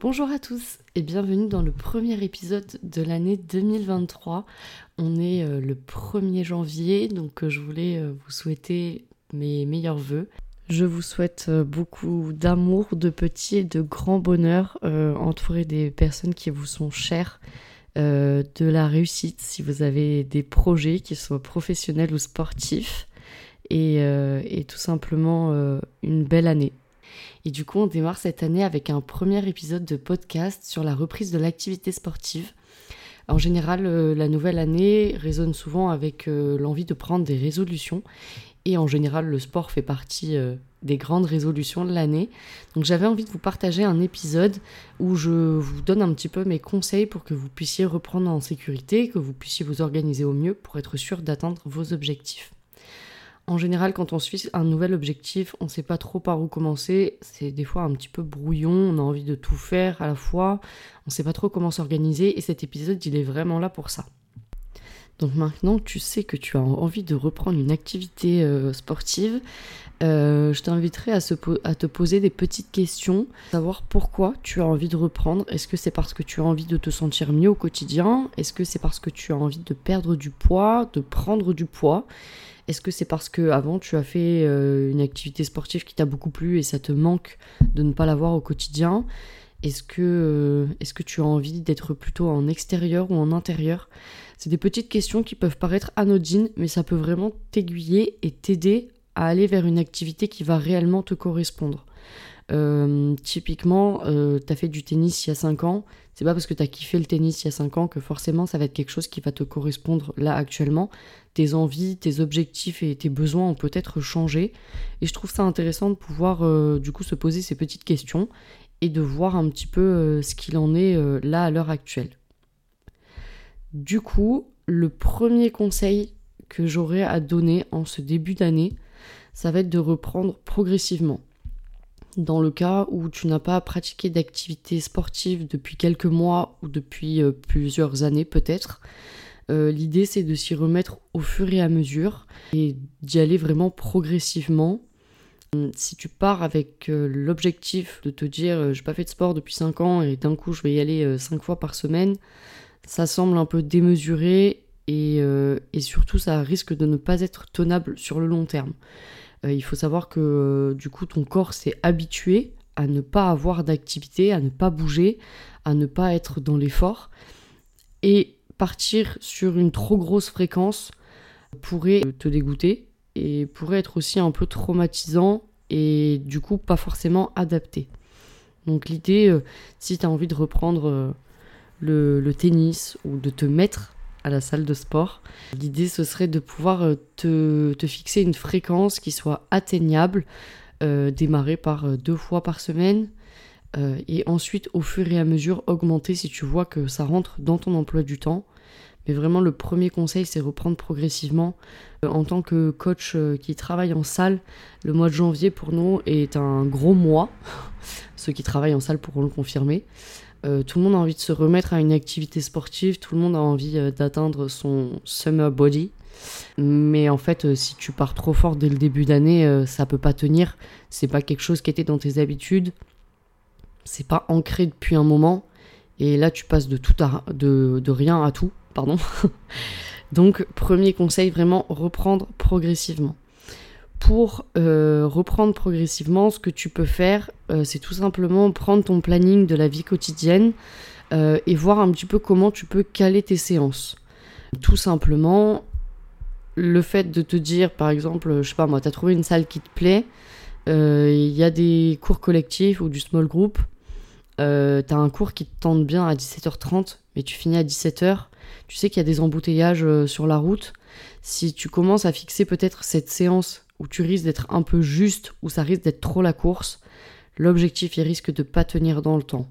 Bonjour à tous et bienvenue dans le premier épisode de l'année 2023. On est euh, le 1er janvier, donc euh, je voulais euh, vous souhaiter mes meilleurs voeux. Je vous souhaite beaucoup d'amour, de petits et de grands bonheurs, entouré des personnes qui vous sont chères, de la réussite si vous avez des projets, qu'ils soient professionnels ou sportifs, et tout simplement une belle année. Et du coup, on démarre cette année avec un premier épisode de podcast sur la reprise de l'activité sportive. En général, euh, la nouvelle année résonne souvent avec euh, l'envie de prendre des résolutions. Et en général, le sport fait partie euh, des grandes résolutions de l'année. Donc j'avais envie de vous partager un épisode où je vous donne un petit peu mes conseils pour que vous puissiez reprendre en sécurité, que vous puissiez vous organiser au mieux pour être sûr d'atteindre vos objectifs. En général, quand on suit un nouvel objectif, on ne sait pas trop par où commencer. C'est des fois un petit peu brouillon, on a envie de tout faire à la fois, on ne sait pas trop comment s'organiser et cet épisode, il est vraiment là pour ça. Donc maintenant tu sais que tu as envie de reprendre une activité euh, sportive, euh, je t'inviterai à, te poser des petites questions, savoir pourquoi tu as envie de reprendre. Est-ce que c'est parce que tu as envie de te sentir mieux au quotidien? Est-ce que c'est parce que tu as envie de perdre du poids, de prendre du poids? Est-ce que c'est parce que avant tu as fait euh, une activité sportive qui t'a beaucoup plu et ça te manque de ne pas l'avoir au quotidien? Est-ce que, euh, est que tu as envie d'être plutôt en extérieur ou en intérieur? C'est des petites questions qui peuvent paraître anodines, mais ça peut vraiment t'aiguiller et t'aider à aller vers une activité qui va réellement te correspondre. Euh, typiquement, euh, tu as fait du tennis il y a 5 ans, c'est pas parce que tu as kiffé le tennis il y a 5 ans que forcément ça va être quelque chose qui va te correspondre là actuellement. Tes envies, tes objectifs et tes besoins ont peut-être changé. Et je trouve ça intéressant de pouvoir euh, du coup se poser ces petites questions et de voir un petit peu ce qu'il en est là à l'heure actuelle. Du coup, le premier conseil que j'aurais à donner en ce début d'année, ça va être de reprendre progressivement. Dans le cas où tu n'as pas pratiqué d'activité sportive depuis quelques mois ou depuis euh, plusieurs années peut-être, euh, l'idée c'est de s'y remettre au fur et à mesure et d'y aller vraiment progressivement. Hum, si tu pars avec euh, l'objectif de te dire je n'ai pas fait de sport depuis 5 ans et d'un coup je vais y aller 5 fois par semaine, ça semble un peu démesuré et, surtout ça risque de ne pas être tenable sur le long terme. Euh, il faut savoir que euh, du coup ton corps s'est habitué à ne pas avoir d'activité, à ne pas bouger, à ne pas être dans l'effort. Et partir sur une trop grosse fréquence pourrait te dégoûter et pourrait être aussi un peu traumatisant et du coup pas forcément adapté. Donc l'idée, euh, si tu as envie de reprendre le, tennis ou de te mettre à la salle de sport. L'idée, ce serait de pouvoir euh, te, fixer une fréquence qui soit atteignable, euh, démarrer par euh, deux fois par semaine, et ensuite, au fur et à mesure, augmenter si tu vois que ça rentre dans ton emploi du temps. Mais vraiment, le premier conseil, c'est reprendre progressivement. en tant que coach qui travaille en salle, le mois de janvier pour nous est un gros mois. Ceux qui travaillent en salle pourront le confirmer. Euh, tout le monde a envie de se remettre à une activité sportive, tout le monde a envie euh, d'atteindre son summer body. Mais en fait, euh, si tu pars trop fort dès le début d'année, ça peut pas tenir. C'est pas quelque chose qui était dans tes habitudes. C'est pas ancré depuis un moment. Et là, tu passes de, tout de rien à tout. Pardon. Donc, premier conseil, vraiment reprendre progressivement pour euh, reprendre progressivement, ce que tu peux faire, euh, c'est tout simplement prendre ton planning de la vie quotidienne euh, et voir un petit peu comment tu peux caler tes séances. Tout simplement, le fait de te dire, par exemple, je sais pas moi, tu as trouvé une salle qui te plaît, il y a des cours collectifs ou du small group, tu as un cours qui te tente bien à 17h30, mais tu finis à 17h, tu sais qu'il y a des embouteillages sur la route. Si tu commences à fixer peut-être cette séance où tu risques d'être un peu juste, où ça risque d'être trop la course, l'objectif il risque de pas tenir dans le temps.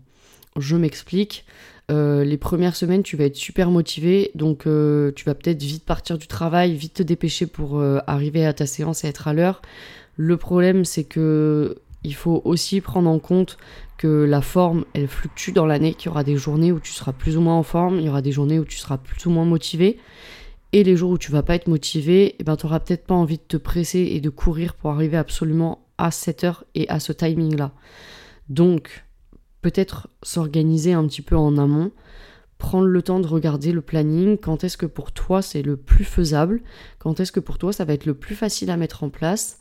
Je m'explique. Euh, les premières semaines, tu vas être super motivé, donc euh, tu vas peut-être vite partir du travail, vite te dépêcher pour euh, arriver à ta séance et être à l'heure. Le problème, c'est que il faut aussi prendre en compte que la forme, elle fluctue dans l'année, qu'il y aura des journées où tu seras plus ou moins en forme, il y aura des journées où tu seras plus ou moins motivé. Et les jours où tu vas pas être motivé, eh ben, tu n'auras peut-être pas envie de te presser et de courir pour arriver absolument à cette heure et à ce timing-là. Donc, peut-être s'organiser un petit peu en amont, prendre le temps de regarder le planning, quand est-ce que pour toi c'est le plus faisable, quand est-ce que pour toi ça va être le plus facile à mettre en place.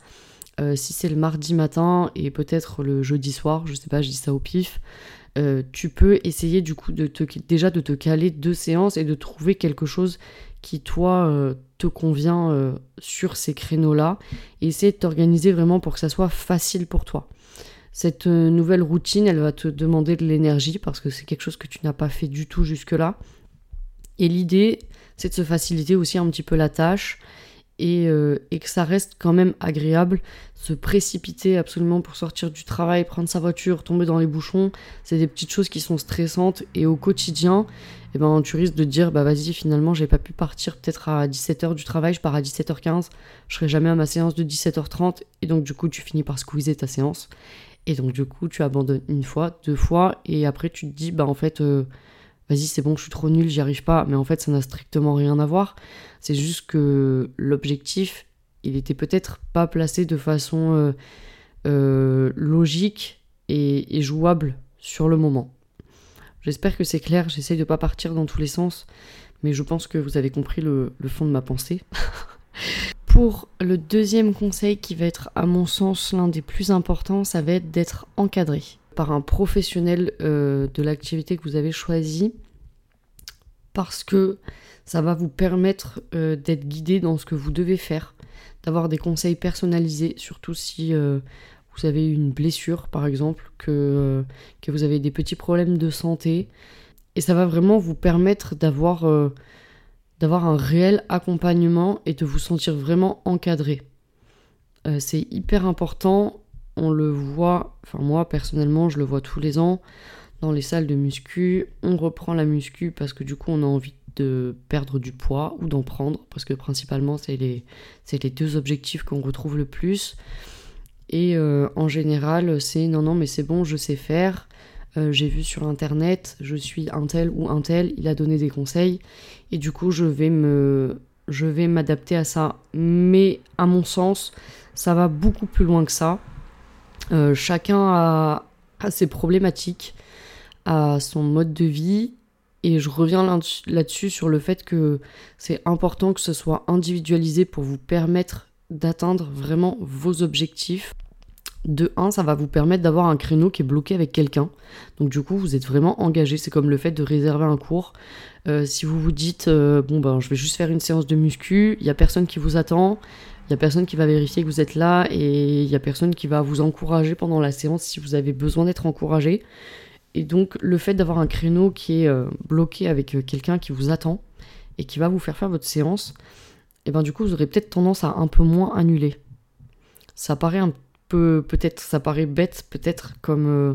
Euh, si c'est le mardi matin et peut-être le jeudi soir, je sais pas, je dis ça au pif, euh, tu peux essayer du coup de te, déjà de te caler deux séances et de trouver quelque chose qui toi euh, te convient sur ces créneaux-là et essayer de t'organiser vraiment pour que ça soit facile pour toi. Cette nouvelle routine, elle va te demander de l'énergie parce que c'est quelque chose que tu n'as pas fait du tout jusque-là. Et l'idée, c'est de se faciliter aussi un petit peu la tâche et, euh, et, que ça reste quand même agréable. Se précipiter absolument pour sortir du travail, prendre sa voiture, tomber dans les bouchons, c'est des petites choses qui sont stressantes et au quotidien, eh ben, tu risques de dire bah vas-y finalement j'ai pas pu partir peut-être à 17h du travail, je pars à 17h15, je serai jamais à ma séance de 17h30 et donc du coup tu finis par squeezer ta séance et donc du coup, tu abandonnes une fois, deux fois, et après tu te dis, bah en fait, euh, vas-y, c'est bon, je suis trop nul, j'y arrive pas. Mais en fait, ça n'a strictement rien à voir. C'est juste que l'objectif, il était peut-être pas placé de façon euh, euh, logique et, jouable sur le moment. J'espère que c'est clair, j'essaye de pas partir dans tous les sens, mais je pense que vous avez compris le fond de ma pensée. Pour le deuxième conseil qui va être à mon sens l'un des plus importants, ça va être d'être encadré par un professionnel euh, de l'activité que vous avez choisi parce que ça va vous permettre euh, d'être guidé dans ce que vous devez faire, d'avoir des conseils personnalisés, surtout si euh, vous avez une blessure par exemple, que, vous avez des petits problèmes de santé. Et ça va vraiment vous permettre d'avoir un réel accompagnement et de vous sentir vraiment encadré. C'est hyper important, on le voit, enfin moi personnellement je le vois tous les ans dans les salles de muscu, on reprend la muscu parce que du coup on a envie de perdre du poids ou d'en prendre, parce que principalement c'est les, deux objectifs qu'on retrouve le plus. Et euh, en général c'est non non mais c'est bon je sais faire, euh, j'ai vu sur internet, je suis un tel ou un tel, il a donné des conseils et du coup je vais me je vais m'adapter à ça. Mais à mon sens, ça va beaucoup plus loin que ça. Euh, chacun a, ses problématiques, a son mode de vie et je reviens là-dessus sur le fait que c'est important que ce soit individualisé pour vous permettre d'atteindre vraiment vos objectifs de 1, ça va vous permettre d'avoir un créneau qui est bloqué avec quelqu'un. Donc du coup, vous êtes vraiment engagé. C'est comme le fait de réserver un cours. Euh, si vous vous dites, euh, bon ben, je vais juste faire une séance de muscu, il y a personne qui vous attend, il y a personne qui va vérifier que vous êtes là et il y a personne qui va vous encourager pendant la séance si vous avez besoin d'être encouragé. Et donc le fait d'avoir un créneau qui est euh, bloqué avec quelqu'un qui vous attend et qui va vous faire faire votre séance, et eh ben du coup vous aurez peut-être tendance à un peu moins annuler. Ça paraît un peut-être, ça paraît bête peut-être comme, euh,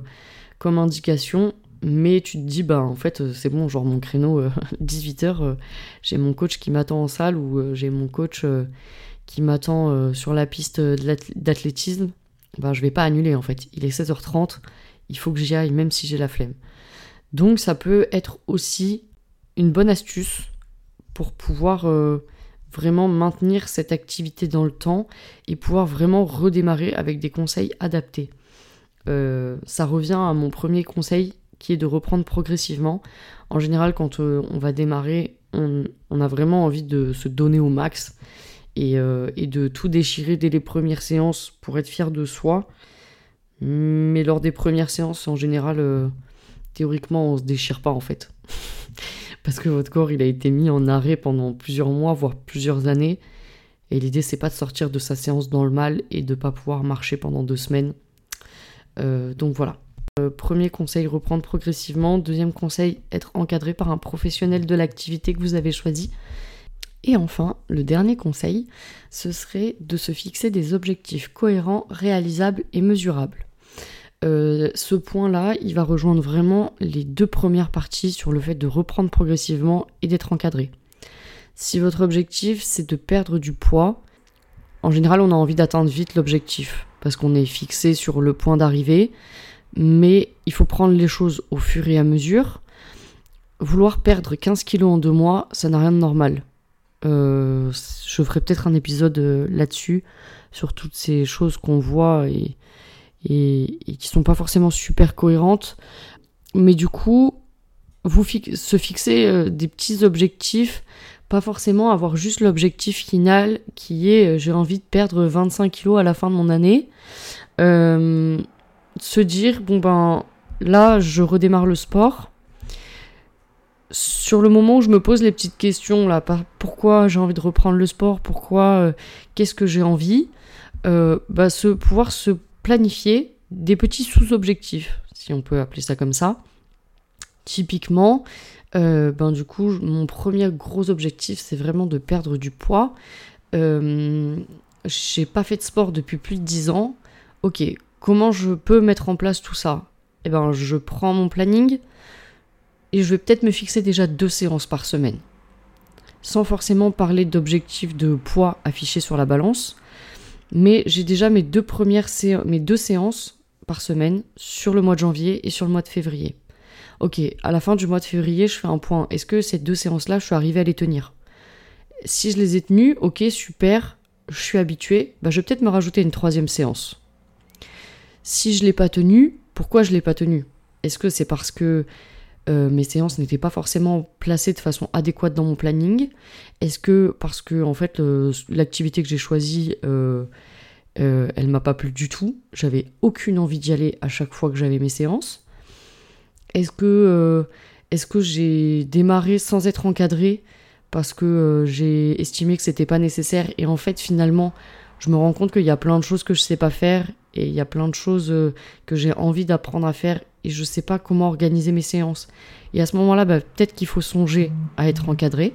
comme indication, mais tu te dis, bah en fait, euh, c'est bon, genre mon créneau, 18h, euh, j'ai mon coach qui m'attend en salle ou j'ai mon coach qui m'attend sur la piste d'athlétisme, bah je vais pas annuler en fait. Il est 16h30, il faut que j'y aille même si j'ai la flemme. Donc ça peut être aussi une bonne astuce pour pouvoir vraiment maintenir cette activité dans le temps et pouvoir vraiment redémarrer avec des conseils adaptés. Euh, ça revient à mon premier conseil qui est de reprendre progressivement. En général, quand euh, on va démarrer, on, a vraiment envie de se donner au max et, euh, et, de tout déchirer dès les premières séances pour être fier de soi. Mais lors des premières séances, en général, théoriquement, on se déchire pas en fait. parce que votre corps il a été mis en arrêt pendant plusieurs mois, voire plusieurs années. Et l'idée c'est pas de sortir de sa séance dans le mal et de pas pouvoir marcher pendant deux semaines. Euh, donc voilà. Euh, premier conseil, reprendre progressivement. Deuxième conseil, être encadré par un professionnel de l'activité que vous avez choisi. Et enfin, le dernier conseil, ce serait de se fixer des objectifs cohérents, réalisables et mesurables. euh, ce point-là, il va rejoindre vraiment les deux premières parties sur le fait de reprendre progressivement et d'être encadré. Si votre objectif c'est de perdre du poids, en général on a envie d'atteindre vite l'objectif parce qu'on est fixé sur le point d'arrivée, mais il faut prendre les choses au fur et à mesure. Vouloir perdre 15 kilos en deux mois, ça n'a rien de normal. Euh, je ferai peut-être un épisode euh, là-dessus, sur toutes ces choses qu'on voit et, et, et, qui sont pas forcément super cohérentes. Mais du coup, vous se fixer euh, des petits objectifs, pas forcément avoir juste l'objectif final qui est j'ai envie de perdre 25 kilos à la fin de mon année. Se dire bon ben là je redémarre le sport sur le moment où je me pose les petites questions là, pourquoi j'ai envie de reprendre le sport, pourquoi, euh, qu'est-ce que j'ai envie, euh, bah, se, pouvoir se planifier des petits sous-objectifs, si on peut appeler ça comme ça. Typiquement, euh, ben du coup, mon premier gros objectif, c'est vraiment de perdre du poids. j'ai pas fait de sport depuis plus de 10 ans. Ok, comment je peux mettre en place tout ça? Eh ben, je prends mon planning, et je vais peut-être me fixer déjà deux séances par semaine. Sans forcément parler d'objectifs de poids affichés sur la balance, mais j'ai déjà mes deux séances par semaine sur le mois de janvier et sur le mois de février. Ok, à la fin du mois de février, je fais un point. Est-ce que ces deux séances-là, je suis arrivé à les tenir? Si je les ai tenues, ok, super, je suis habitué, bah, je vais peut-être me rajouter une troisième séance. Si je ne l'ai pas tenue, pourquoi je ne l'ai pas tenue Est-ce que c'est parce que euh, mes séances n'étaient pas forcément placées de façon adéquate dans mon planning Est-ce que parce que en fait l'activité que j'ai choisie, euh, euh, elle m'a pas plu du tout J'avais aucune envie d'y aller à chaque fois que j'avais mes séances. Est-ce que est-ce que j'ai démarré sans être encadré parce que j'ai estimé que c'était pas nécessaire et en fait finalement je me rends compte qu'il y a plein de choses que je sais pas faire et il y a plein de choses que j'ai envie d'apprendre à faire et je sais pas comment organiser mes séances. Et à ce moment-là, bah, peut-être qu'il faut songer à être encadré.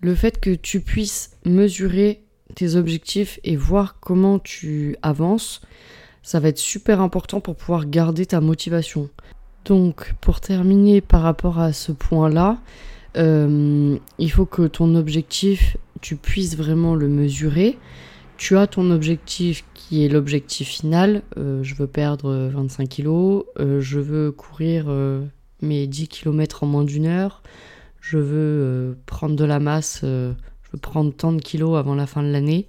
Le fait que tu puisses mesurer tes objectifs et voir comment tu avances, ça va être super important pour pouvoir garder ta motivation. Donc, pour terminer par rapport à ce point-là, euh, il faut que ton objectif, tu puisses vraiment le mesurer. Tu as ton objectif qui est l'objectif final. Euh, je veux perdre 25 kilos, euh, je veux courir euh, mes 10 km en moins d'une heure, je veux prendre de la masse, je veux prendre tant de kilos avant la fin de l'année.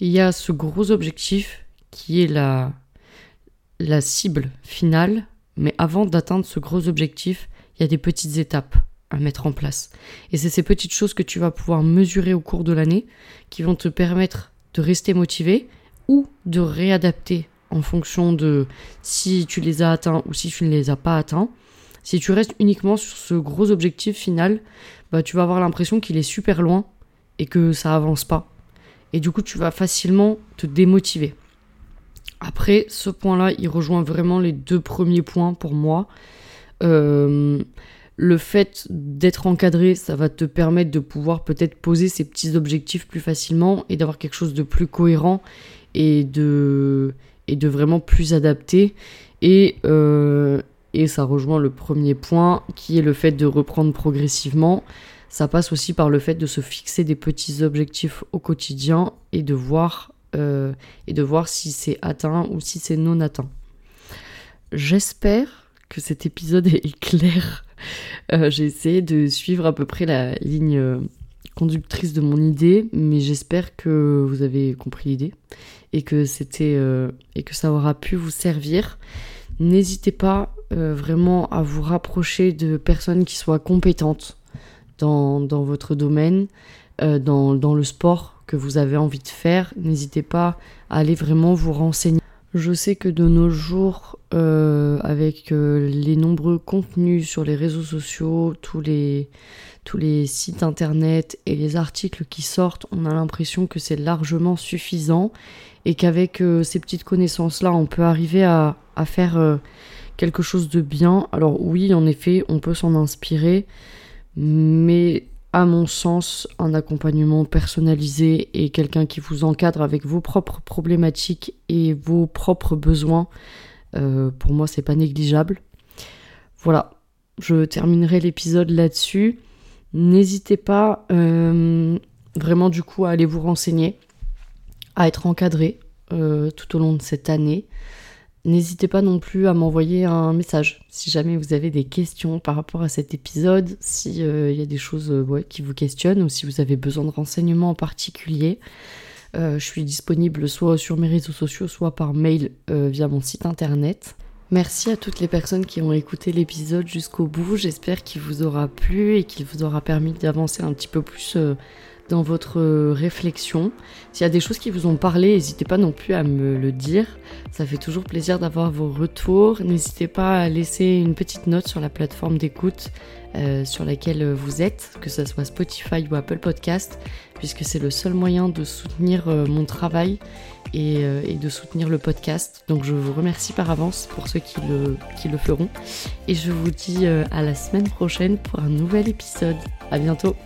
Il y a ce gros objectif qui est la, la cible finale, mais avant d'atteindre ce gros objectif, il y a des petites étapes à mettre en place. Et c'est ces petites choses que tu vas pouvoir mesurer au cours de l'année qui vont te permettre de rester motivé ou de réadapter en fonction de si tu les as atteints ou si tu ne les as pas atteints. Si tu restes uniquement sur ce gros objectif final, bah, tu vas avoir l'impression qu'il est super loin et que ça avance pas. Et du coup, tu vas facilement te démotiver. Après, ce point-là, il rejoint vraiment les deux premiers points pour moi. Euh, le fait d'être encadré, ça va te permettre de pouvoir peut-être poser ces petits objectifs plus facilement et d'avoir quelque chose de plus cohérent et de, et de vraiment plus adapter. Et, euh, et ça rejoint le premier point qui est le fait de reprendre progressivement. Ça passe aussi par le fait de se fixer des petits objectifs au quotidien et de voir, euh, et de voir si c'est atteint ou si c'est non atteint. J'espère que cet épisode est clair. Euh, j'ai essayé de suivre à peu près la ligne conductrice de mon idée, mais j'espère que vous avez compris l'idée et que c'était euh, et que ça aura pu vous servir. N'hésitez pas euh, vraiment à vous rapprocher de personnes qui soient compétentes dans, votre domaine, euh, dans, dans le sport que vous avez envie de faire. N'hésitez pas à aller vraiment vous renseigner. Je sais que de nos jours, avec les nombreux contenus sur les réseaux sociaux, tous les, sites internet et les articles qui sortent, on a l'impression que c'est largement suffisant et qu'avec euh, ces petites connaissances-là, on peut arriver à, faire euh, quelque chose de bien. Alors oui, en effet, on peut s'en inspirer, mais à mon sens, un accompagnement personnalisé et quelqu'un qui vous encadre avec vos propres problématiques et vos propres besoins pour moi, c'est pas négligeable. Voilà, je terminerai l'épisode là-dessus. N'hésitez pas vraiment du coup à aller vous renseigner, à être encadré tout au long de cette année. N'hésitez pas non plus à m'envoyer un message si jamais vous avez des questions par rapport à cet épisode, s'il euh, y a des choses euh, qui vous questionnent ou si vous avez besoin de renseignements en particulier. Euh, je suis disponible soit sur mes réseaux sociaux, soit par mail via mon site internet. Merci à toutes les personnes qui ont écouté l'épisode jusqu'au bout. J'espère qu'il vous aura plu et qu'il vous aura permis d'avancer un petit peu plus dans votre euh, réflexion. S'il y a des choses qui vous ont parlé, n'hésitez pas non plus à me le dire. Ça fait toujours plaisir d'avoir vos retours. N'hésitez pas à laisser une petite note sur la plateforme d'écoute euh, sur laquelle vous êtes, que ce soit Spotify ou Apple Podcast, puisque c'est le seul moyen de soutenir euh, mon travail et, de soutenir le podcast. Donc je vous remercie par avance pour ceux qui le, qui le feront. Et je vous dis à la semaine prochaine pour un nouvel épisode. À bientôt